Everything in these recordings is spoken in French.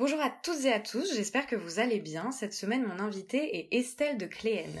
Bonjour à toutes et à tous, j'espère que vous allez bien. Cette semaine, mon invité est Estelle de Cléenne.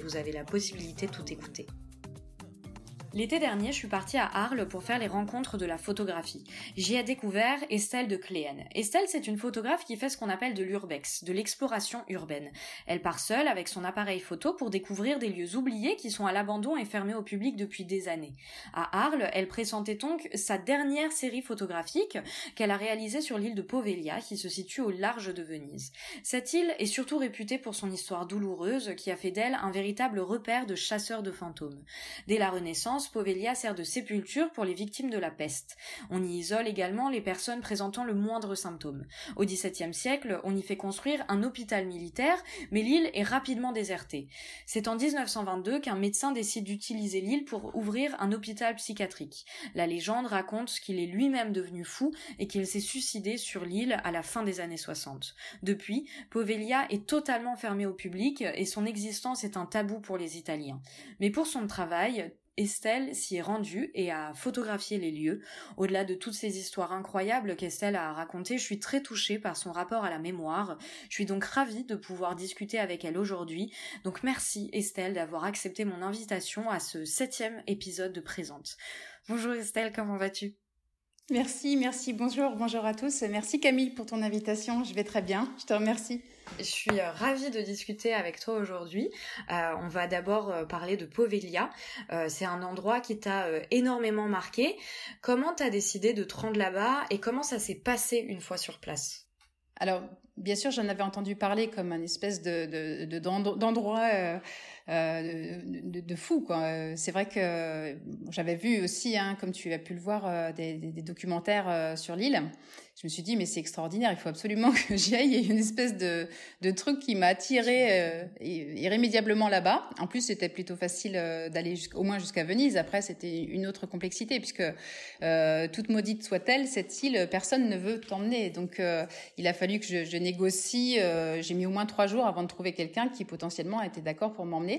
vous avez la possibilité de tout écouter. L'été dernier, je suis partie à Arles pour faire les rencontres de la photographie. J'y ai découvert Estelle de Cléenne. Estelle, c'est une photographe qui fait ce qu'on appelle de l'urbex, de l'exploration urbaine. Elle part seule avec son appareil photo pour découvrir des lieux oubliés qui sont à l'abandon et fermés au public depuis des années. À Arles, elle présentait donc sa dernière série photographique qu'elle a réalisée sur l'île de Poveglia qui se situe au large de Venise. Cette île est surtout réputée pour son histoire douloureuse qui a fait d'elle un véritable repère de chasseurs de fantômes. Dès la Renaissance, Povelia sert de sépulture pour les victimes de la peste. On y isole également les personnes présentant le moindre symptôme. Au XVIIe siècle, on y fait construire un hôpital militaire, mais l'île est rapidement désertée. C'est en 1922 qu'un médecin décide d'utiliser l'île pour ouvrir un hôpital psychiatrique. La légende raconte qu'il est lui-même devenu fou et qu'il s'est suicidé sur l'île à la fin des années 60. Depuis, Povelia est totalement fermée au public et son existence est un tabou pour les Italiens. Mais pour son travail, Estelle s'y est rendue et a photographié les lieux. Au-delà de toutes ces histoires incroyables qu'Estelle a racontées, je suis très touchée par son rapport à la mémoire. Je suis donc ravie de pouvoir discuter avec elle aujourd'hui. Donc merci Estelle d'avoir accepté mon invitation à ce septième épisode de Présente. Bonjour Estelle, comment vas-tu? Merci, merci, bonjour, bonjour à tous. Merci Camille pour ton invitation, je vais très bien, je te remercie. Je suis euh, ravie de discuter avec toi aujourd'hui. Euh, on va d'abord euh, parler de Povelia. c'est un endroit qui t'a énormément marqué. Comment t'as décidé de te rendre là-bas et comment ça s'est passé une fois sur place? Alors, bien sûr, j'en avais entendu parler comme un espèce de d'endroit de, de, fou quoi. C'est vrai que j'avais vu aussi, hein, comme tu as pu le voir, euh, des, des, documentaires euh, sur l'île. Je me suis dit mais c'est extraordinaire, il faut absolument que j'y aille. Il y a une espèce de, de truc qui m'a attiré irrémédiablement là-bas. En plus c'était plutôt facile d'aller au moins jusqu'à Venise. Après c'était une autre complexité puisque toute maudite soit-elle, cette île personne ne veut t'emmener. Donc il a fallu que je, je négocie. J'ai mis au moins trois jours avant de trouver quelqu'un qui potentiellement était d'accord pour m'emmener.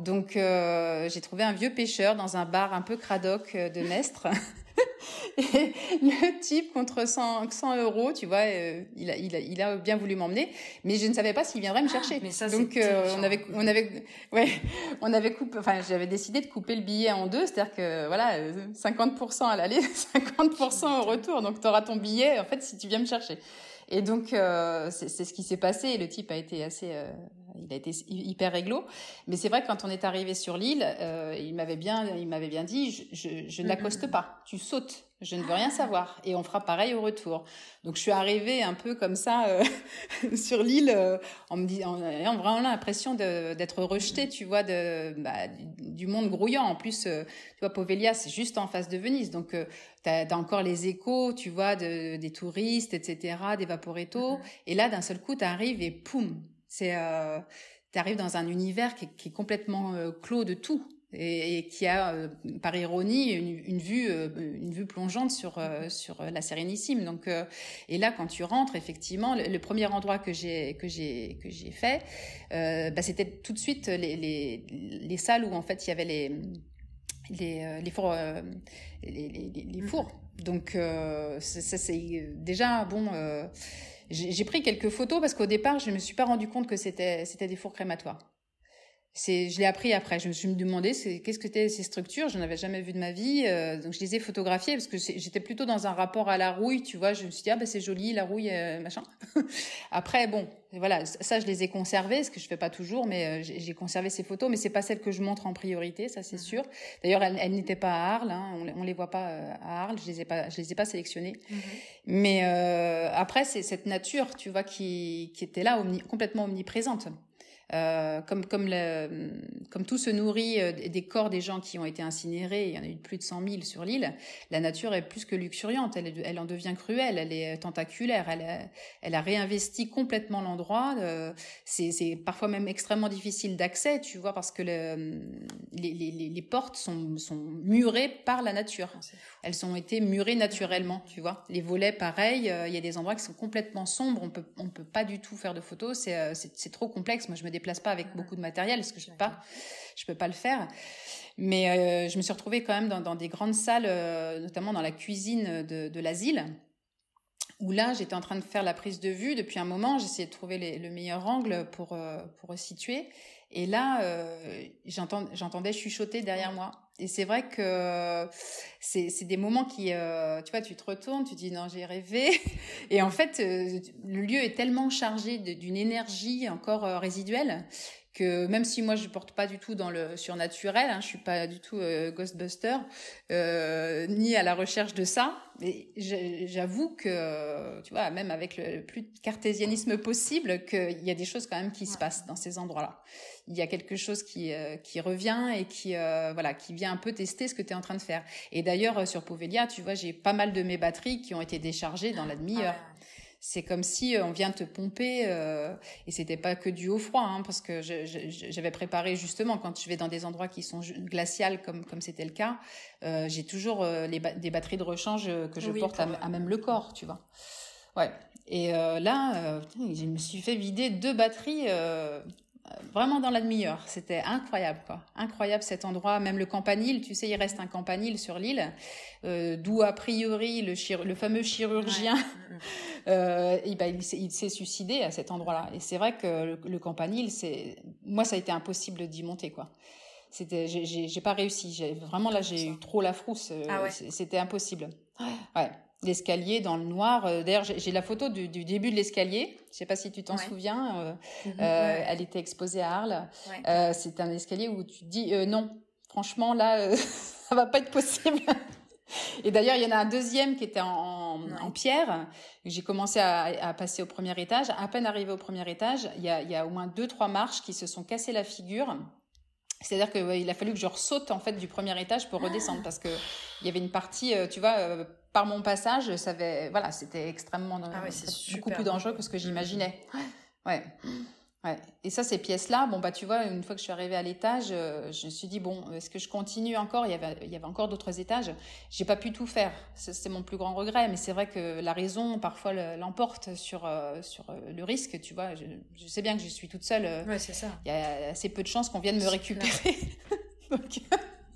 Donc euh, j'ai trouvé un vieux pêcheur dans un bar un peu cradoc euh, de Mestre. et le type contre 100, 100 euros, tu vois, euh, il, a, il, a, il a bien voulu m'emmener, mais je ne savais pas s'il viendrait me chercher. Ah, mais ça, Donc euh, on avait, on avait, ouais, on avait coupé, enfin j'avais décidé de couper le billet en deux, c'est-à-dire que voilà, 50% à l'aller, 50% au retour. Donc tu auras ton billet en fait si tu viens me chercher. Et donc euh, c'est ce qui s'est passé. Le type a été assez, euh, il a été hyper réglo. Mais c'est vrai quand on est arrivé sur l'île, euh, il m'avait bien, il m'avait bien dit, je, je, je n'accoste pas, tu sautes. Je ne veux rien savoir et on fera pareil au retour. Donc je suis arrivée un peu comme ça euh, sur l'île euh, en me disant, en ayant vraiment l'impression d'être rejetée, tu vois, de bah, du, monde grouillant. En plus, tu vois, Povelia c'est juste en face de Venise, donc tu as, encore les échos, tu vois, de, des touristes, etc., des vaporetto. Mm-hmm. Et là, d'un seul coup, tu arrives et poum, c'est euh, tu arrives dans un univers qui est, qui est complètement euh, clos de tout et, et qui a euh, par ironie une, une vue euh, une vue plongeante sur mm-hmm. sur la Sérénissime. Donc et là quand tu rentres effectivement le, premier endroit que j'ai que j'ai que j'ai fait bah, c'était tout de suite les, les les salles où en fait il y avait les les, les fours les, les, les fours donc ça c'est déjà bon j'ai pris quelques photos parce qu'au départ, je me suis pas rendu compte que c'était des fours crématoires. C'est, je l'ai appris après. Je me suis demandé c'est, qu'est-ce que c'était ces structures? Je n'en avais jamais vu de ma vie, euh, donc je les ai photographiées parce que j'étais plutôt dans un rapport à la rouille. Tu vois, je me suis dit ah ben c'est joli la rouille euh, machin. après bon, voilà, ça je les ai conservées, ce que je fais pas toujours, mais euh, j'ai conservé ces photos, mais c'est pas celles que je montre en priorité, ça c'est mhm. sûr. D'ailleurs, elles, elles n'étaient pas à Arles, hein, on, on les voit pas à Arles, je les ai pas, je les ai pas sélectionnées. Mhm. Mais après c'est cette nature, tu vois, qui qui était là, omni, complètement omniprésente. Euh, comme comme le, comme tout se nourrit euh, des corps des gens qui ont été incinérés, il y en a eu plus de 100 000 sur l'île. La nature est plus que luxuriante, elle, elle en devient cruelle, elle est tentaculaire, elle a, elle a réinvesti complètement l'endroit. Euh, c'est parfois même extrêmement difficile d'accès, tu vois, parce que le, les, les, les portes sont sont murées par la nature. Ah, elles ont été murées naturellement, tu vois. Les volets, pareil. Il y a des endroits qui sont complètement sombres. On peut on peut pas du tout faire de photos. C'est c'est trop complexe. Moi, je me déplace pas avec beaucoup de matériel parce que je peux pas, je peux pas le faire. Mais euh, je me suis retrouvée quand même dans, dans des grandes salles, euh, notamment dans la cuisine de, de l'asile, où là j'étais en train de faire la prise de vue depuis un moment. J'essayais de trouver les, le meilleur angle pour euh, pour situer. Et là, j'entendais chuchoter derrière moi. Et c'est vrai que c'est des moments qui, euh, tu vois, tu te retournes, tu dis non, j'ai rêvé. Et en fait, euh, le lieu est tellement chargé d'une énergie encore euh, résiduelle que même si moi je porte pas du tout dans le surnaturel, hein, je suis pas du tout euh, Ghostbuster euh, ni à la recherche de ça, mais j'avoue que tu vois même avec le plus de cartésianisme possible qu'il y a des choses quand même qui se passent dans ces endroits-là. Il y a quelque chose qui euh, qui revient et qui voilà qui vient un peu tester ce que tu es en train de faire. Et d'ailleurs sur Povelia, tu vois, j'ai pas mal de mes batteries qui ont été déchargées dans la demi-heure. Ah c'est comme si euh, on vient te pomper euh, et c'était pas que du haut froid hein, parce que j'avais préparé justement quand je vais dans des endroits qui sont glaciales comme comme c'était le cas euh, j'ai toujours euh, les des batteries de rechange que je porte à, même le corps tu vois. Ouais. Et là je me suis fait vider deux batteries vraiment dans la demi-heure. C'était incroyable, quoi. Incroyable cet endroit. Même le campanile, tu sais, il reste un campanile sur l'île, euh, d'où a priori le, le fameux chirurgien, euh, et ben, il s'est suicidé à cet endroit-là. Et c'est vrai que le, campanile, c'est, moi, ça a été impossible d'y monter, quoi. C'était, j'ai pas réussi. Vraiment là, j'ai eu trop la frousse. Ah ouais. C'était impossible. Ouais l'escalier dans le noir. Euh, d'ailleurs, j'ai la photo du, du début de l'escalier. Je sais pas si tu t'en souviens. Euh, mhm. euh, elle était exposée à Arles. Euh, c'est un escalier où tu te dis euh, non. Franchement, là, ça va pas être possible. Et d'ailleurs, il y en a un deuxième qui était en, en pierre. J'ai commencé à, à, passer au premier étage. À peine arrivé au premier étage, il y a, il y a au moins deux, trois marches qui se sont cassées la figure. C'est-à-dire qu'il ouais, a fallu que je ressaute en fait du premier étage pour redescendre parce que il y avait une partie, tu vois, par mon passage, ça avait, voilà, c'était extrêmement, ah beaucoup plus dangereux que ce que j'imaginais. Ouais. Ouais. Et ça, ces pièces-là, bon bah tu vois, une fois que je suis arrivée à l'étage, euh, je me suis dit bon, est-ce que je continue encore? Il y avait, il y avait encore d'autres étages. J'ai pas pu tout faire. C'est mon plus grand regret. Mais c'est vrai que la raison parfois l'emporte sur euh, sur euh, le risque. Tu vois, je, je, sais bien que je suis toute seule. ouais, c'est ça. Il y a assez peu de chances qu'on vienne me récupérer. Donc,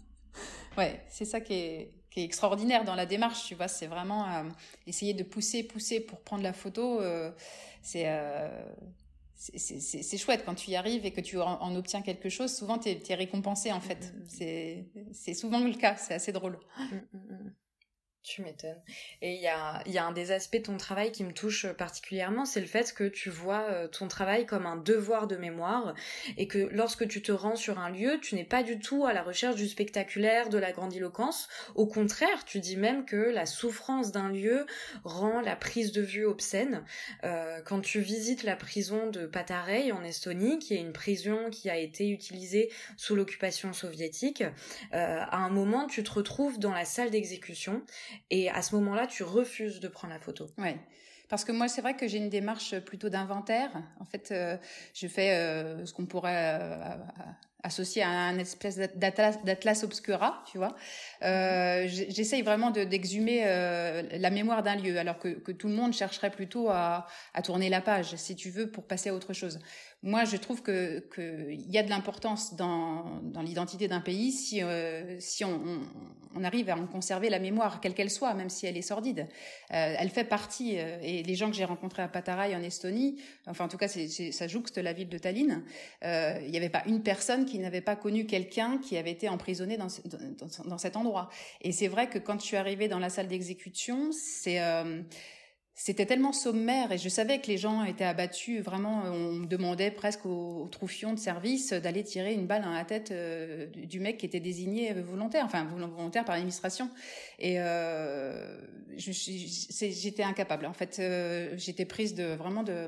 ouais, c'est ça qui est qui est extraordinaire dans la démarche, tu vois, c'est vraiment euh, essayer de pousser, pousser pour prendre la photo. Euh, c'est euh, c'est chouette quand tu y arrives et que tu en, obtiens quelque chose. Souvent, tu es, récompensé en fait. Mm, mm, mm. C'est souvent le cas. C'est assez drôle. Tu m'étonnes. Et il y a, un des aspects de ton travail qui me touche particulièrement, c'est le fait que tu vois euh, ton travail comme un devoir de mémoire et que lorsque tu te rends sur un lieu, tu n'es pas du tout à la recherche du spectaculaire, de la grandiloquence. Au contraire, tu dis même que la souffrance d'un lieu rend la prise de vue obscène. Euh, quand tu visites la prison de Patarei en Estonie, qui est une prison qui a été utilisée sous l'occupation soviétique, euh, à un moment, tu te retrouves dans la salle d'exécution et à ce moment-là, tu refuses de prendre la photo. Ouais. Parce que moi, c'est vrai que j'ai une démarche plutôt d'inventaire. En fait, euh, je fais euh, ce qu'on pourrait euh, associer à un espèce d'atlas obscura, tu vois. Euh, J'essaye vraiment d'exhumer la mémoire d'un lieu, alors que, tout le monde chercherait plutôt à, tourner la page, si tu veux, pour passer à autre chose moi, je trouve que qu'il y a de l'importance dans, l'identité d'un pays si euh, on, arrive à en conserver la mémoire, quelle qu'elle soit, même si elle est sordide. Euh, elle fait partie. Euh, et les gens que j'ai rencontrés à Patarai en Estonie, enfin en tout cas, ça jouxte la ville de Tallinn. Euh, il n'y avait pas une personne qui n'avait pas connu quelqu'un qui avait été emprisonné dans, cet endroit. Et c'est vrai que quand je suis arrivée dans la salle d'exécution, c'est c'était tellement sommaire et je savais que les gens étaient abattus. Vraiment, on demandait presque au, troufion de service d'aller tirer une balle dans la tête euh, du mec qui était désigné volontaire, enfin volontaire par l'administration. Et euh, j'étais incapable. En fait, euh, j'étais prise de vraiment de,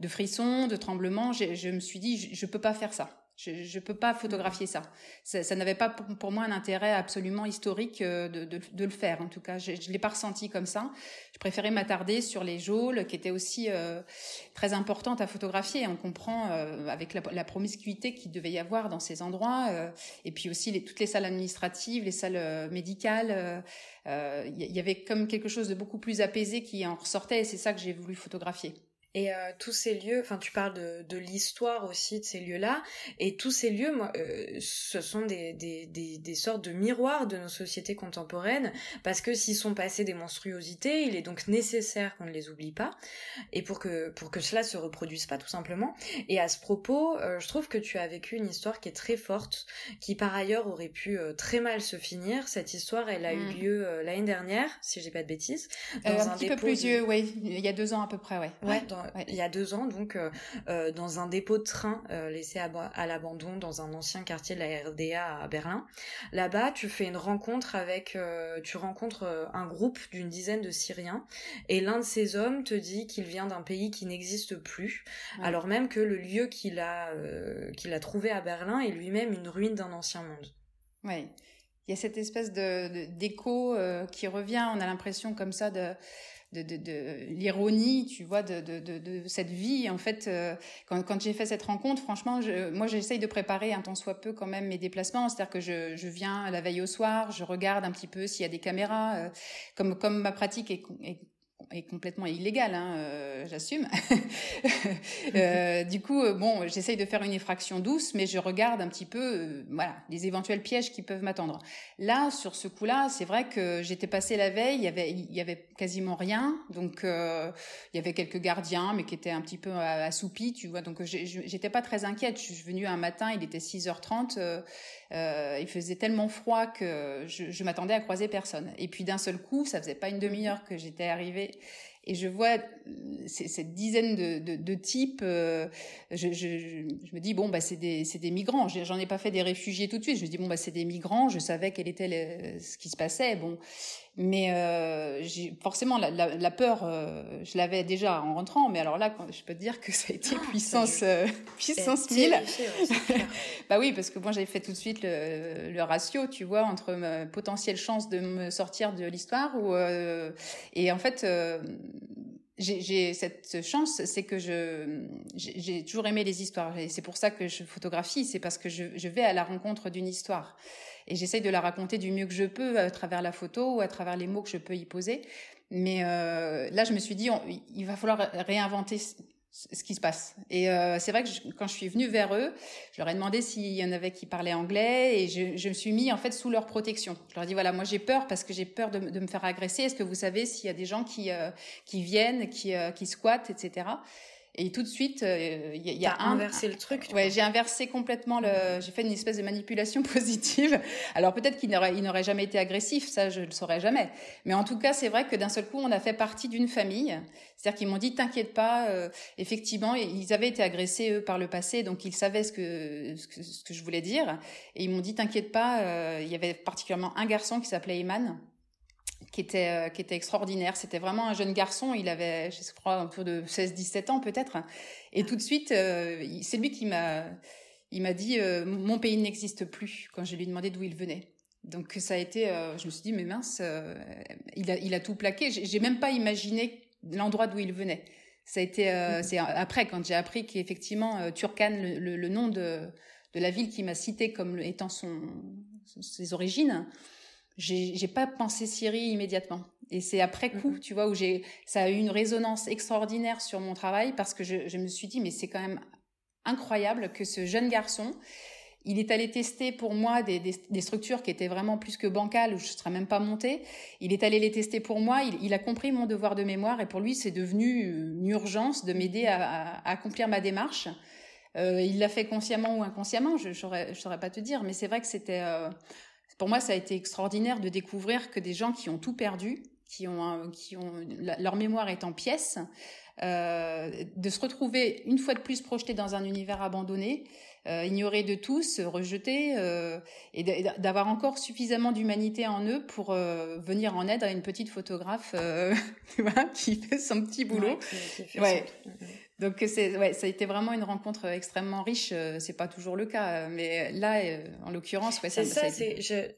de frissons, de tremblements. Je me suis dit, je, je peux pas faire ça. Je ne peux pas photographier ça. Ça, ça n'avait pas pour moi un intérêt absolument historique euh, de, de, de le faire. En tout cas, je ne l'ai pas ressenti comme ça. Je préférais m'attarder sur les geôles, qui étaient aussi euh, très importantes à photographier. On comprend euh, avec la, la, promiscuité qu'il devait y avoir dans ces endroits, euh, et puis aussi les, toutes les salles administratives, les salles médicales. Il y avait comme quelque chose de beaucoup plus apaisé qui en ressortait, et c'est ça que j'ai voulu photographier. Et euh, tous ces lieux, enfin tu parles de, de l'histoire aussi de ces lieux-là, et tous ces lieux, moi, euh, ce sont des, des, des, des, sortes de miroirs de nos sociétés contemporaines, parce que s'ils sont passés des monstruosités, il est donc nécessaire qu'on ne les oublie pas, et pour que, pour que cela se reproduise pas tout simplement. Et à ce propos, euh, je trouve que tu as vécu une histoire qui est très forte, qui par ailleurs aurait pu très mal se finir. Cette histoire, elle a eu mm. lieu l'année dernière, si j'ai pas de bêtises. Dans un, petit peu plus vieux, oui, il y a deux ans à peu près, ouais. Ouais, dans, il y a deux ans, donc euh, euh, dans un dépôt de train euh, laissé à, à l'abandon dans un ancien quartier de la RDA à Berlin. Là-bas, tu fais une rencontre avec, tu rencontres un groupe d'une dizaine de Syriens, et l'un de ces hommes te dit qu'il vient d'un pays qui n'existe plus, alors même que le lieu qu'il a qu'il a trouvé à Berlin est lui-même une ruine d'un ancien monde. Oui. Il y a cette espèce de d'écho qui revient. On a l'impression comme ça de de, de, l'ironie, tu vois, de, de, cette vie. En fait, euh, quand, quand j'ai fait cette rencontre, franchement, moi, j'essaye de préparer un tant soit peu quand même mes déplacements. C'est-à-dire que je, je viens la veille au soir, je regarde un petit peu s'il y a des caméras. Euh, comme, comme ma pratique est, est complètement illégal, hein, euh, j'assume. euh, du coup, euh, bon, j'essaye de faire une effraction douce, mais je regarde un petit peu, euh, voilà, les éventuels pièges qui peuvent m'attendre. Là, sur ce coup-là, c'est vrai que j'étais passé la veille, il y avait, il y avait quasiment rien, donc il y avait quelques gardiens, mais qui étaient un petit peu assoupis, tu vois. Donc j'étais pas très inquiète. Je suis venue un matin, il était 6h30, il faisait tellement froid que je, je m'attendais à croiser personne. Et puis d'un seul coup, ça faisait pas une demi-heure que j'étais arrivée et je vois euh, cette dizaine de, de, de types. Euh, je, je, je, me dis bon bah c'est des c'est des migrants. J'en ai pas fait des réfugiés tout de suite. Je me dis bon bah c'est des migrants. Je savais quel était ce qui se passait. Bon, mais euh, j'ai forcément la, la, la peur. Euh, je l'avais déjà en rentrant. Mais alors là, je peux te dire que ça a été ah, puissance euh, puissance 1000. bah oui, parce que moi j'avais fait tout de suite le, le ratio, tu vois, entre ma potentielle chance de me sortir de l'histoire ou et en fait j'ai cette chance, c'est que je j'ai toujours aimé les histoires. Et c'est pour ça que je photographie, c'est parce que je, je, vais à la rencontre d'une histoire. Et j'essaye de la raconter du mieux que je peux à travers la photo ou à travers les mots que je peux y poser. Mais euh, là, je me suis dit, il va falloir réinventer ce qui se passe. Et euh, c'est vrai que quand je suis venue vers eux, je leur ai demandé s'il y en avait qui parlaient anglais et je, me suis mis en fait sous leur protection. Je leur ai dit voilà, moi j'ai peur parce que j'ai peur de, me faire agresser. Est-ce que vous savez s'il y a des gens qui euh, qui viennent, qui qui squattent, etc. Et tout de suite, il euh, y, y, a un, inversé le truc. Ouais, j'ai inversé complètement le. J'ai fait une espèce de manipulation positive. Alors peut-être qu'il n'aurait, il n'aurait jamais été agressif, ça je le saurais jamais. Mais en tout cas, c'est vrai que d'un seul coup, on a fait partie d'une famille. C'est-à-dire qu'ils m'ont dit, t'inquiète pas. Euh, effectivement, ils avaient été agressés eux par le passé, donc ils savaient ce que ce que, ce que je voulais dire. Et ils m'ont dit, t'inquiète pas. Euh, il y avait particulièrement un garçon qui s'appelait Iman qui était euh, qui était extraordinaire. C'était vraiment un jeune garçon. Il avait, je crois, autour de 16-17 ans peut-être. Et tout de suite, euh, c'est lui qui m'a il m'a dit euh, mon pays n'existe plus quand je lui ai demandé d'où il venait. Donc ça a été, je me suis dit mais mince, il a il a tout plaqué. J'ai même pas imaginé l'endroit d'où il venait. Ça a été mm-hmm. c'est après quand j'ai appris qu'effectivement Turkane, le, le, nom de de la ville qui m'a cité comme étant son ses origines j'ai pas pensé Syrie immédiatement. Et c'est après coup, mm-hmm. tu vois, où j'ai, ça a eu une résonance extraordinaire sur mon travail parce que je, je me suis dit, mais c'est quand même incroyable que ce jeune garçon, il est allé tester pour moi des, des, des, structures qui étaient vraiment plus que bancales où je ne serais même pas montée. Il est allé les tester pour moi. Il, il a compris mon devoir de mémoire et pour lui, c'est devenu une urgence de m'aider à, à, accomplir ma démarche. Euh, il l'a fait consciemment ou inconsciemment, je ne saurais, je saurais pas te dire, mais c'est vrai que c'était euh, pour moi, ça a été extraordinaire de découvrir que des gens qui ont tout perdu qui ont, qui ont leur mémoire est en pièces, de se retrouver une fois de plus projeté dans un univers abandonné, ignoré de tous, rejeté, et d'avoir encore suffisamment d'humanité en eux pour venir en aide à une petite photographe, vois, qui fait son petit boulot. Ouais, donc c'est ouais, ça a été vraiment une rencontre extrêmement riche. C'est pas toujours le cas, mais là, en l'occurrence, ouais, ça. C'est ça, c'est je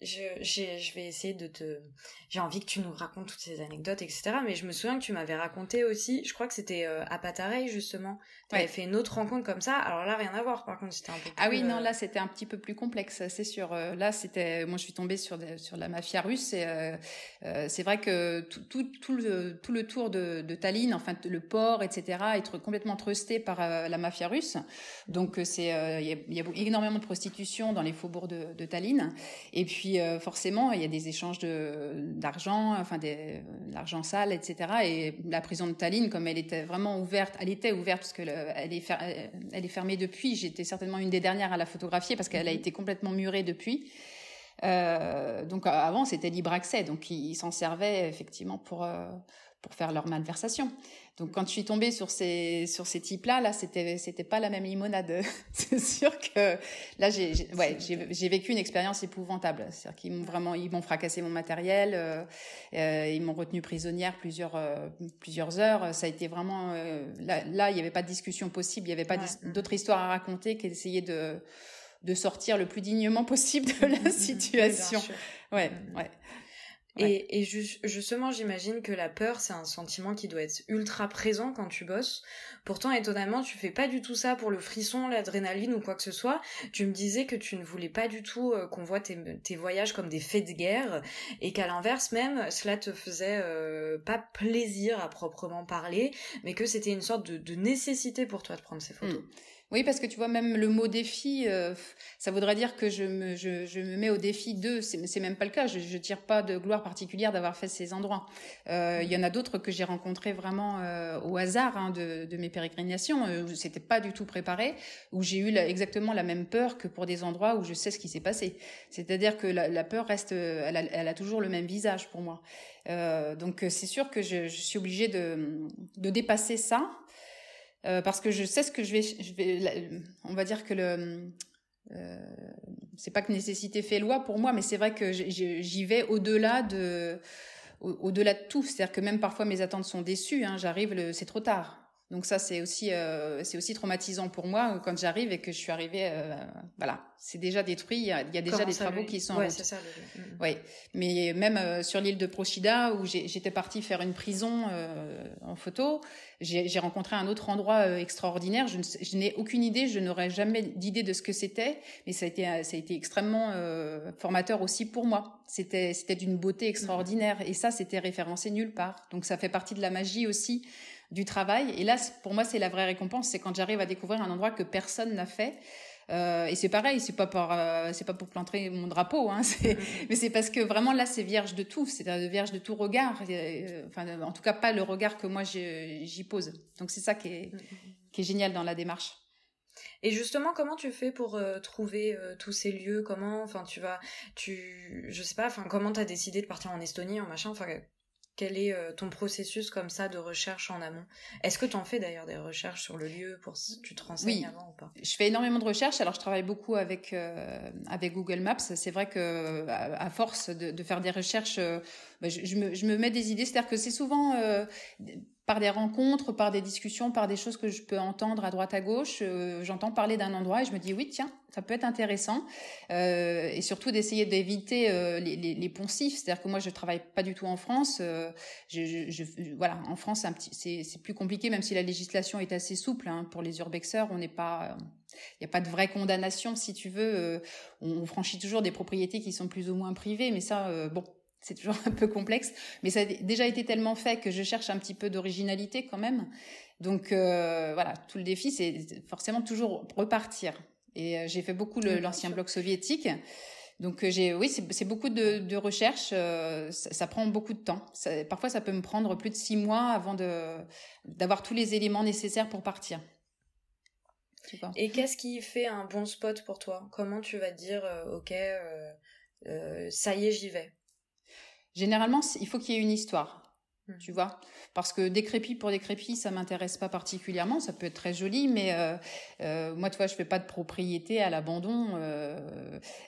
je, je vais essayer de te. J'ai envie que tu nous racontes toutes ces anecdotes, etc. Mais je me souviens que tu m'avais raconté aussi, je crois que c'était euh, à Patarey, justement. Tu avais fait une autre rencontre comme ça. Alors là, rien à voir, par contre, c'était un peu. ah oui, non, euh, là, c'était un petit peu plus complexe, c'est sûr. Euh, là, c'était. Moi, je suis tombée sur, sur la mafia russe. Et c'est vrai que tout, tout, tout, le, tout le tour de, de Tallinn, enfin, le port, etc., être complètement trusté par la mafia russe. Donc, c'est il y, a, y, a énormément de prostitution dans les faubourgs de, de Tallinn. Et puis, euh, forcément, il y a des échanges de d'argent, enfin des l'argent sale, etc. Et la prison de Tallinn, comme elle était vraiment ouverte, elle était ouverte parce que elle est elle est fermée depuis. J'étais certainement une des dernières à la photographier parce qu'elle a mhm. été complètement murée depuis. Euh, donc avant c'était libre accès, donc ils s'en servaient effectivement pour euh, pour faire leur malversation. Donc quand je suis tombée sur ces sur ces types-là, là, c'était c'était pas la même limonade. c'est sûr que là j'ai ouais j'ai vécu une expérience épouvantable. C'est-à-dire qu'ils m'ont vraiment ils m'ont fracassé mon matériel, euh, euh, ils m'ont retenu prisonnière plusieurs euh, plusieurs heures. Ça a été vraiment euh, là là il n'y avait pas de discussion possible, il n'y avait pas d'autres histoires à raconter qu'essayer de de sortir le plus dignement possible de la situation. Ouais, ouais. Et, et justement, j'imagine que la peur, c'est un sentiment qui doit être ultra présent quand tu bosses. Pourtant, étonnamment, tu fais pas du tout ça pour le frisson, l'adrénaline ou quoi que ce soit. Tu me disais que tu ne voulais pas du tout euh, qu'on voit tes, tes, voyages comme des faits de guerre et qu'à l'inverse même, cela te faisait euh, pas plaisir à proprement parler, mais que c'était une sorte de, de, nécessité pour toi de prendre ces photos. Mmh. Oui, parce que tu vois, même le mot défi, euh, ça voudrait dire que je me, je, me mets au défi d'eux. C'est même pas le cas. Je, je tire pas de gloire particulière d'avoir fait ces endroits. Euh, il y en a d'autres que j'ai rencontrés vraiment euh, au hasard hein, de, de, mes pérégrinations, où c'était pas du tout préparé, où j'ai eu exactement la même peur que pour des endroits où je sais ce qui s'est passé. C'est-à-dire que la, peur reste, elle a, elle a, toujours le même visage pour moi. donc c'est sûr que je, je suis obligée de, de dépasser ça euh, parce que je sais ce que je vais, on va dire que le, euh, c'est pas que nécessité fait loi pour moi, mais c'est vrai que j'y vais au-delà de, au-delà de tout. C'est-à-dire que même parfois mes attentes sont déçues. Hein, J'arrive, c'est trop tard. Donc ça c'est aussi euh, c'est aussi traumatisant pour moi quand j'arrive et que je suis arrivée euh, voilà. C'est déjà détruit il y a, déjà des travaux qui sont ouais, c'est ça le... Mm. ouais. mais même euh, sur l'île de Prochida où j'étais partie faire une prison en photo j'ai rencontré un autre endroit extraordinaire. Je, je n'ai aucune idée je n'aurais jamais d'idée de ce que c'était mais ça a été ça a été extrêmement formateur aussi pour moi. C'était c'était d'une beauté extraordinaire. Et ça c'était référencé nulle part. Donc ça fait partie de la magie aussi du travail. Et là, pour moi, c'est la vraie récompense, c'est quand j'arrive à découvrir un endroit que personne n'a fait. Euh, et c'est pareil, c'est pas pour euh, c'est pas pour planter mon drapeau, hein, mm-hmm. mais c'est parce que vraiment là c'est vierge de tout, c'est vierge de tout regard. Euh, enfin, en tout cas pas le regard que moi j'y pose. Donc c'est ça qui est mm-hmm. qui est génial dans la démarche. Et justement, comment tu fais pour trouver tous ces lieux? Comment, enfin, tu vas, tu, je sais pas, enfin, comment t'as décidé de partir en Estonie, en machin? Enfin, quel est euh, ton processus comme ça de recherche en amont? Est-ce que tu en fais d'ailleurs des recherches sur le lieu pour tu te renseignes avant ou pas? Je fais énormément de recherches. Alors je travaille beaucoup avec euh, avec Google Maps. C'est vrai que à, force de, de, faire des recherches, euh, bah, je, je, me, je, me, mets des idées. C'est-à-dire que c'est souvent par des rencontres, par des discussions, par des choses que je peux entendre à droite à gauche. Euh, j'entends parler d'un endroit et je me dis oui tiens ça peut être intéressant euh, et surtout d'essayer d'éviter euh, les, les, les, poncifs. C'est-à-dire que moi je travaille pas du tout en France. Euh, je, je, voilà en France c'est plus compliqué même si la législation est assez souple hein, pour les urbexeurs. On n'est pas il n'y a pas de vraie condamnation si tu veux. on franchit toujours des propriétés qui sont plus ou moins privées, mais ça bon c'est toujours un peu complexe, mais ça a déjà été tellement fait que je cherche un petit peu d'originalité quand même. Donc euh, voilà, tout le défi, c'est forcément toujours repartir. Et euh, j'ai fait beaucoup l'ancien bloc soviétique. Donc euh, j'ai, oui, c'est beaucoup de, de recherche. Ça, ça, prend beaucoup de temps. Ça, parfois, ça peut me prendre plus de six mois avant de d'avoir tous les éléments nécessaires pour partir. Et qu'est-ce qui fait un bon spot pour toi? Comment tu vas dire, ok, ça y est, j'y vais? Généralement, il faut qu'il y ait une histoire. Mmh. Tu vois? Parce que décrépit pour décrépit, ça m'intéresse pas particulièrement. Ça peut être très joli, mais euh, euh, moi, tu vois, je fais pas de propriété à l'abandon. Euh,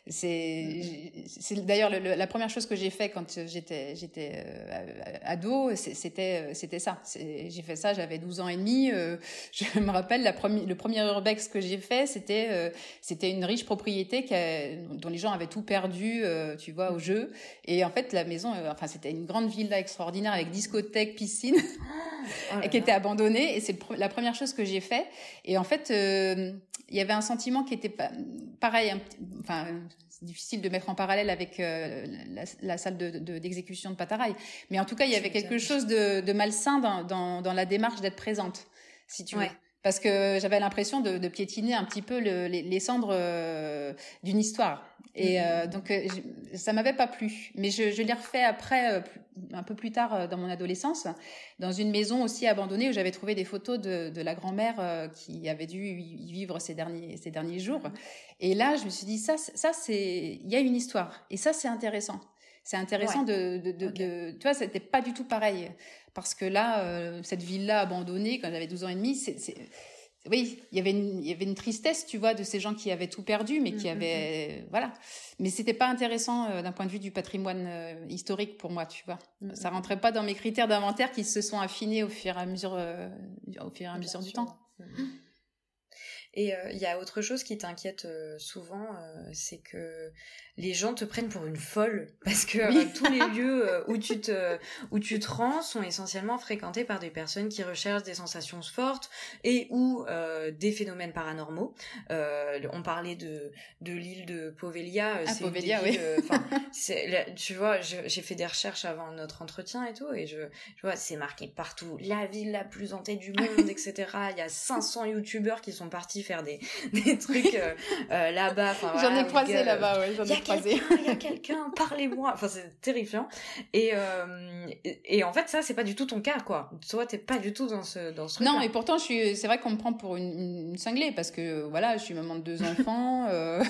c'est, c'est d'ailleurs la première chose que j'ai fait quand j'étais j'étais euh, ado, c'était c'était ça. J'ai fait ça, j'avais 12 ans et demi. Euh, je me rappelle la première le premier urbex que j'ai fait, c'était euh, c'était une riche propriété qui dont les gens avaient tout perdu, tu vois, au jeu. Et en fait, la maison, enfin, c'était une grande villa extraordinaire avec 10 discothèque, piscine, oh qui était abandonnée. Et c'est la première chose que j'ai fait. Et en fait, euh, il y avait un sentiment qui était pas pareil. enfin, c'est difficile de mettre en parallèle avec euh, la, salle d'exécution de, de, Pataraï. Mais en tout cas, il y avait quelque chose de, malsain dans, dans, la démarche d'être présente, si tu veux parce que j'avais l'impression de, de, piétiner un petit peu le, les, les, cendres euh, d'une histoire. Et euh, mm-hmm. donc, euh, ça m'avait pas plu. Mais je, je l'ai refait après, euh, un peu plus tard dans mon adolescence, dans une maison aussi abandonnée où j'avais trouvé des photos de, de la grand-mère qui avait dû y vivre ces derniers, ces derniers jours. Et là, je me suis dit, ça, ça c'est, il y a une histoire. Et ça, c'est intéressant. C'est intéressant de, de, de, de, tu vois, c'était pas du tout pareil. Parce que là, euh, cette ville-là abandonnée, quand j'avais 12 ans et demi, c'est, oui, il y avait une, il y avait une tristesse, tu vois, de ces gens qui avaient tout perdu, mais qui mm, mm, avaient, mm. voilà. Mais c'était pas intéressant euh, d'un point de vue du patrimoine euh, historique pour moi, tu vois. Ça rentrait pas dans mes critères d'inventaire qui se sont affinés au fur et à mesure, au fur et à mesure du temps. Et il y a autre chose qui t'inquiète souvent, c'est que les gens te prennent pour une folle parce que euh, tous les lieux euh, où tu te où tu te rends sont essentiellement fréquentés par des personnes qui recherchent des sensations fortes et ou euh, des phénomènes paranormaux. on parlait de de l'île de Povelia, ah, Povelia, oui. tu vois, j'ai fait des recherches avant notre entretien et tout et je, je vois c'est marqué partout la ville la plus hantée du monde, etc. Il y a 500 youtubeurs qui sont partis faire des des trucs là-bas. J'en ai croisé là-bas, ouais. il y a quelqu'un, parlez-moi. Enfin, c'est terrifiant. Et, euh, et, en fait, ça, c'est pas du tout ton cas, quoi. Toi, t'es pas du tout dans ce, dans ce Non, et pourtant, je suis, c'est vrai qu'on me prend pour une, une, cinglée parce que, voilà, je suis maman de deux enfants. euh,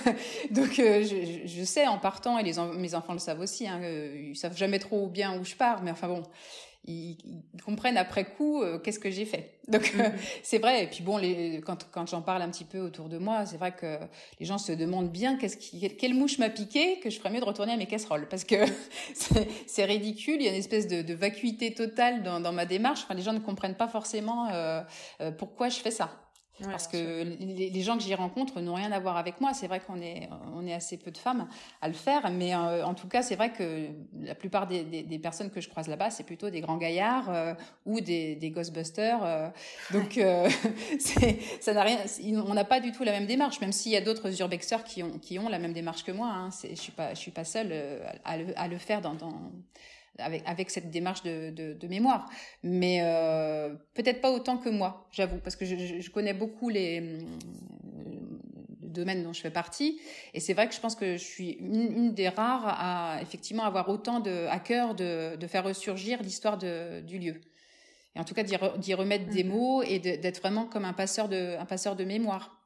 donc, euh, je, je, sais en partant, et les mes enfants le savent aussi, hein, ils savent jamais trop bien où je pars, mais enfin bon ils, comprennent après coup euh, qu'est-ce que j'ai fait. Donc euh, mhm. c'est vrai. Et puis bon, les, quand, quand j'en parle un petit peu autour de moi, c'est vrai que les gens se demandent bien qu'est-ce qui, quelle mouche m'a piqué que je ferais mieux de retourner à mes casseroles parce que c'est ridicule. Il y a une espèce de, de vacuité totale dans, dans ma démarche. Enfin, les gens ne comprennent pas forcément euh, pourquoi je fais ça parce que les, gens que j'y rencontre n'ont rien à voir avec moi. C'est vrai qu'on est, on est assez peu de femmes à le faire, mais euh, en tout cas, c'est vrai que la plupart des, des, des personnes que je croise là-bas, c'est plutôt des grands gaillards euh, ou des, des Ghostbusters. Euh. donc, ça n'a rien. On n'a pas du tout la même démarche, même s'il y a d'autres urbexeurs qui ont, qui ont la même démarche que moi. Hein. Je suis pas, je suis pas seule à le, à le faire dans, dans avec, avec cette démarche de, de, de mémoire. Mais euh, peut-être pas autant que moi, j'avoue, parce que je, je, connais beaucoup les, euh, domaines dont je fais partie. Et c'est vrai que je pense que je suis une, une, des rares à effectivement avoir autant de, à cœur de, de faire ressurgir l'histoire du lieu. Et en tout cas d'y remettre des mhm. mots et d'être vraiment comme un passeur de, un passeur de mémoire.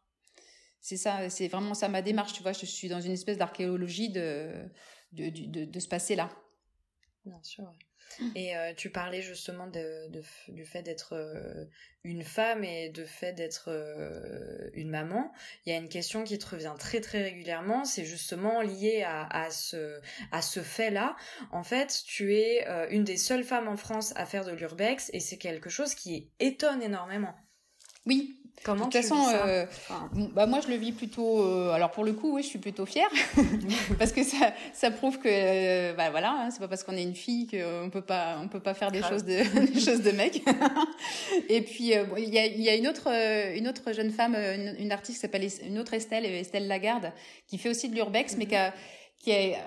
C'est ça, c'est vraiment ça ma démarche, tu vois. Je suis dans une espèce d'archéologie de, de, de, de ce passé-là. Bien sûr. Mmh. Et euh, tu parlais justement de, de du fait d'être euh, une femme et de fait d'être euh, une maman. Il y a une question qui te revient très très régulièrement, c'est justement lié à, à ce à ce fait-là. En fait, tu es une des seules femmes en France à faire de l'urbex et c'est quelque chose qui étonne énormément. Oui, Comment de toute façon, euh, bah moi je le vis plutôt. Euh, alors pour le coup, oui, je suis plutôt fière parce que ça, ça prouve que, euh, bah voilà, hein, c'est pas parce qu'on est une fille qu'on peut pas, on peut pas faire des choses de, des choses de mec. Et puis euh, il y a, y a une autre, une autre jeune femme, une, une artiste qui s'appelle une autre Estelle, Estelle Lagarde, qui fait aussi de l'urbex, mais mhm. qui a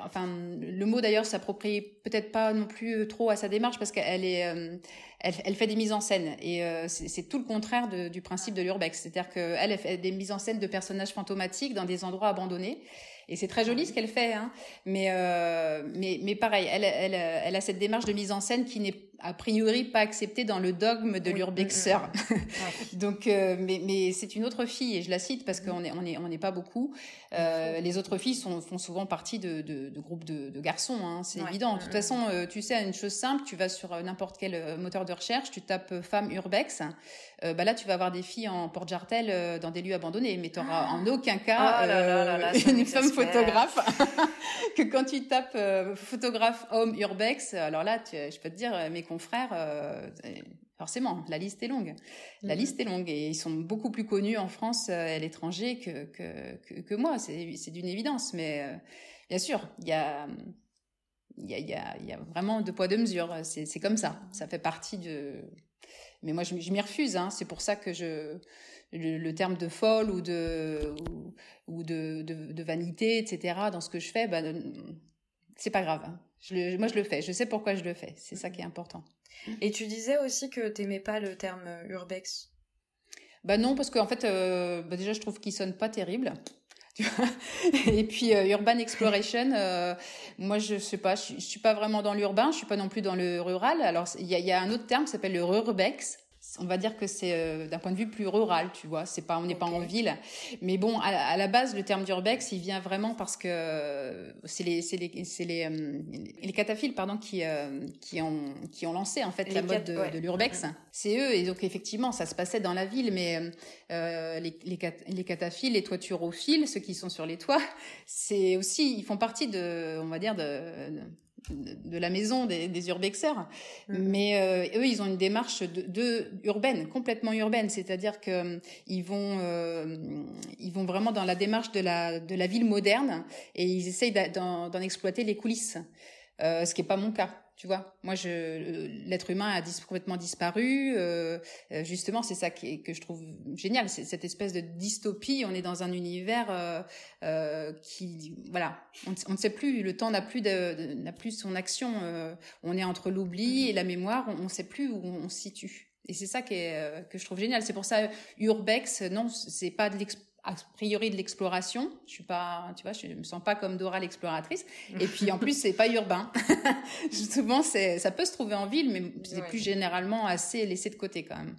enfin, le mot d'ailleurs s'approprie peut-être pas non plus trop à sa démarche parce qu'elle est, euh, elle, fait des mises en scène. Et euh, c'est tout le contraire du principe de l'urbex, c'est-à-dire qu'elle elle fait des mises en scène de personnages fantomatiques dans des endroits abandonnés. Et c'est très joli ce qu'elle fait, hein, mais, euh, mais pareil, elle, elle, elle a cette démarche de mise en scène qui n'est a priori pas acceptée dans le dogme de l'urbexer. Mm, mm, Donc, euh, mais, mais c'est une autre fille et je la cite parce qu'on est on est on n'est pas beaucoup. Euh, les autres filles sont, font souvent partie de, de, de groupes de, de garçons, hein, c'est évident. De toute façon, euh, tu sais, une chose simple, tu vas sur n'importe quel moteur de recherche, tu tapes femme urbex, bah là tu vas avoir des filles en porte-jartel dans des lieux abandonnés, mais tu auras en aucun cas oh une femme photographe. que quand tu tapes photographe homme urbex, alors là, tu, je peux te dire, mes confrères, euh, forcément, la liste est longue. La mhm. liste est longue et ils sont beaucoup plus connus en France euh, et à l'étranger que, que, que, moi. C'est d'une évidence. Mais euh, bien sûr, il y a, il y, a, y, a, y a vraiment deux poids, deux mesures. C'est comme ça. Ça fait partie de... Mais moi, je, je m'y refuse. Hein. C'est pour ça que je... Le, terme de folle ou de ou, de, de, de, vanité, etc. Dans ce que je fais, bah, c'est pas grave. Hein. Je moi, je le fais. Je sais pourquoi je le fais. C'est ça qui est important. Et tu disais aussi que t'aimais pas le terme urbex. Bah non, parce qu'en fait, euh, bah déjà, je trouve qu'il sonne pas terrible. Et puis euh, urban exploration euh, moi je sais pas je, je suis pas vraiment dans l'urbain je suis pas non plus dans le rural. Alors il y a, y a, un autre terme qui s'appelle le rurbex on va dire que c'est euh, d'un point de vue plus rural, tu vois. C'est pas, on n'est pas en ville, mais bon, à, la base, le terme d'urbex, il vient vraiment parce que euh, c'est les, c'est les, c'est les, euh, les cataphiles, pardon, qui, qui ont, qui ont lancé en fait la mode de, l'urbex. C'est eux, et donc effectivement, ça se passait dans la ville, mais les, les, les cataphiles, les toiturophiles, ceux qui sont sur les toits, c'est aussi, ils font partie de, on va dire de de la maison des, des urbexers, mm-hmm. mais euh, eux ils ont une démarche de, de urbaine, complètement urbaine, c'est-à-dire que euh, ils vont euh, ils vont vraiment dans la démarche de la de la ville moderne et ils essayent d'en exploiter les coulisses, ce qui est pas mon cas tu vois. Moi, je, l'être humain a complètement disparu. Euh, euh, justement, c'est ça qui que je trouve génial, c'est cette espèce de dystopie. On est dans un univers euh, euh qui, voilà, on, ne sait plus. Le temps n'a plus de, n'a plus son action. Euh, on est entre l'oubli et la mémoire. On ne sait plus où on se situe. Et c'est ça qui est, que je trouve génial. C'est pour ça, urbex, non, c'est pas de a priori de l'exploration. Je suis pas, tu vois, je me sens pas comme Dora l'exploratrice. Et puis en plus, c'est pas urbain. Souvent, c'est, ça peut se trouver en ville, mais c'est plus généralement assez laissé de côté quand même.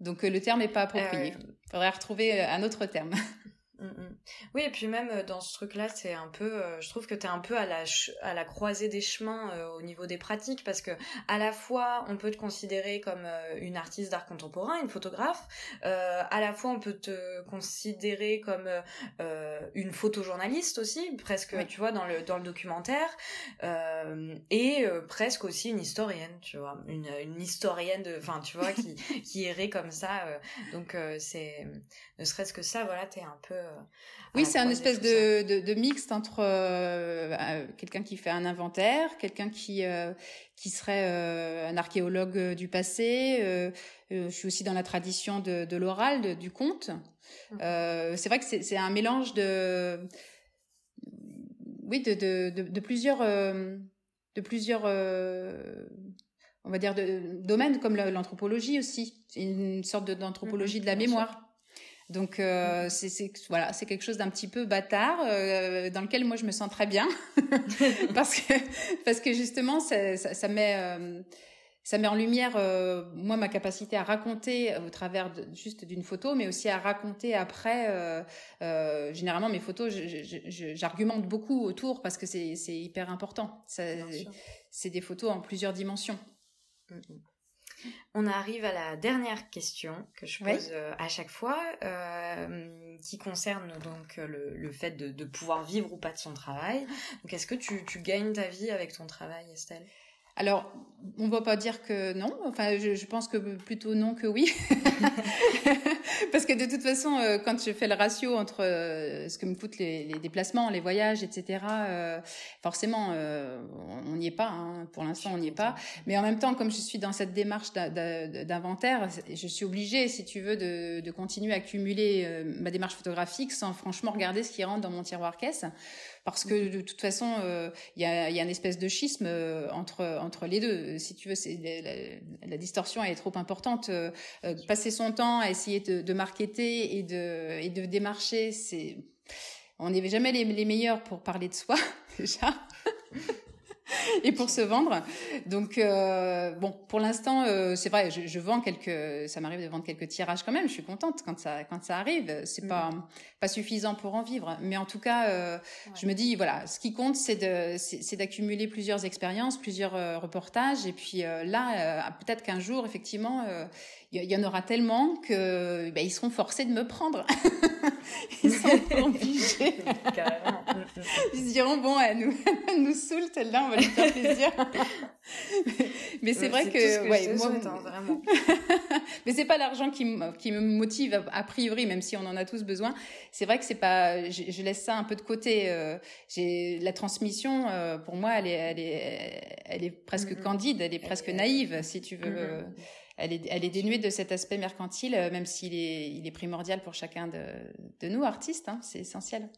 Donc euh, le terme est pas approprié. Il euh, faudrait retrouver euh, un autre terme. Mm, mm. Oui, et puis même euh, dans ce truc-là, c'est un peu, euh, je trouve que t'es un peu à la à la croisée des chemins euh, au niveau des pratiques, parce que à la fois on peut te considérer comme une artiste d'art contemporain, une photographe, à la fois on peut te considérer comme une photojournaliste aussi, presque, tu vois, dans le dans le documentaire, et presque aussi une historienne, tu vois, une, une historienne de, enfin, tu vois, qui qui irait comme ça. donc c'est ne serait-ce que ça, voilà, t'es un peu oui, c'est un espèce de, de, de, mixte entre euh, euh, quelqu'un qui fait un inventaire, quelqu'un qui euh, qui serait un archéologue du passé. je suis aussi dans la tradition de, de l'oral, du conte. Mmh. c'est vrai que c'est un mélange de oui de, plusieurs de plusieurs on va dire de domaines comme l'anthropologie aussi. C'est une sorte d'anthropologie de la mémoire. Donc euh, c'est voilà, c'est quelque chose d'un petit peu bâtard euh, dans lequel moi je me sens très bien parce que parce que justement ça, ça, ça met euh, ça met en lumière euh, moi ma capacité à raconter au travers de, juste d'une photo, mais aussi à raconter après. Euh, généralement mes photos, j'argumente beaucoup autour parce que c'est c'est hyper important. C'est des photos en plusieurs dimensions. Mm, mm. On arrive à la dernière question que je pose euh, à chaque fois, euh, qui concerne donc le, fait de, pouvoir vivre ou pas de son travail. Donc, est-ce que tu, tu gagnes ta vie avec ton travail, Estelle? Alors, on va pas dire que non. Enfin, je, je pense que plutôt non que oui, parce que de toute façon, euh, quand je fais le ratio entre euh, ce que me coûtent les, les, déplacements, les voyages, etc., euh, forcément, on n'y est pas. Hein. Pour l'instant, on n'y est pas. Mais en même temps, comme je suis dans cette démarche d'inventaire, je suis obligée, si tu veux, de, de continuer à accumuler ma démarche photographique sans franchement regarder ce qui rentre dans mon tiroir caisse parce que de toute façon, euh, il y, a, y, a, une espèce de schisme euh, entre entre les deux. Si tu veux, c'est la, la, distorsion est trop importante. Euh, passer son temps à essayer de, de marketer et de et de démarcher, c'est on n'est jamais les, les, meilleurs pour parler de soi déjà. et pour se vendre. Donc euh, bon, pour l'instant, euh, c'est vrai, je, je, vends quelques, ça m'arrive de vendre quelques tirages quand même. Je suis contente quand ça quand ça arrive. C'est pas mm. pas suffisant pour en vivre, mais en tout cas, euh, je me dis voilà, ce qui compte, c'est de c'est d'accumuler plusieurs expériences, plusieurs euh, reportages, et puis là, peut-être qu'un jour, effectivement il y en aura tellement que ben, ils seront forcés de me prendre. ils sont obligés. ils se diront bon, elle nous, elle nous saoule celle-là, on va lui faire plaisir. mais c'est vrai que, ouais, moi, hein, vraiment. mais c'est pas l'argent qui, qui me motive a, priori, même si on en a tous besoin. C'est vrai que c'est pas, je, laisse ça un peu de côté. Euh, j'ai la transmission euh, pour moi, elle est, elle est, elle est presque mm-hmm. candide, elle est presque naïve, si tu veux. Mm-hmm elle est, elle est dénuée de cet aspect mercantile, euh, même s'il est, il est primordial pour chacun de, de nous, artistes. Hein, c'est essentiel.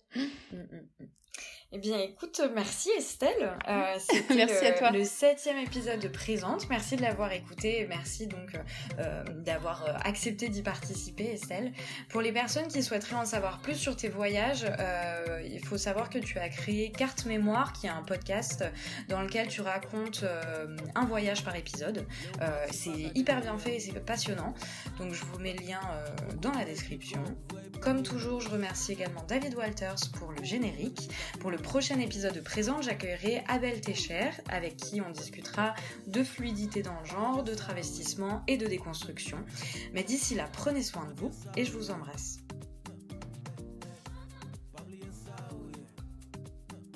Eh bien, écoute, merci Estelle. Euh, merci le, à toi. Le septième épisode de Présente. Merci de l'avoir écouté. Merci donc euh, d'avoir euh, accepté d'y participer, Estelle. Pour les personnes qui souhaiteraient en savoir plus sur tes voyages, euh, il faut savoir que tu as créé Carte Mémoire, qui est un podcast dans lequel tu racontes euh, un voyage par épisode. c'est hyper bien fait et c'est passionnant. Donc, je vous mets le lien dans la description. Comme toujours, je remercie également David Walters pour le générique. Pour le prochain épisode de Présent, j'accueillerai Abel Techer, avec qui on discutera de fluidité dans le genre, de travestissement et de déconstruction. Mais d'ici là, prenez soin de vous et je vous embrasse.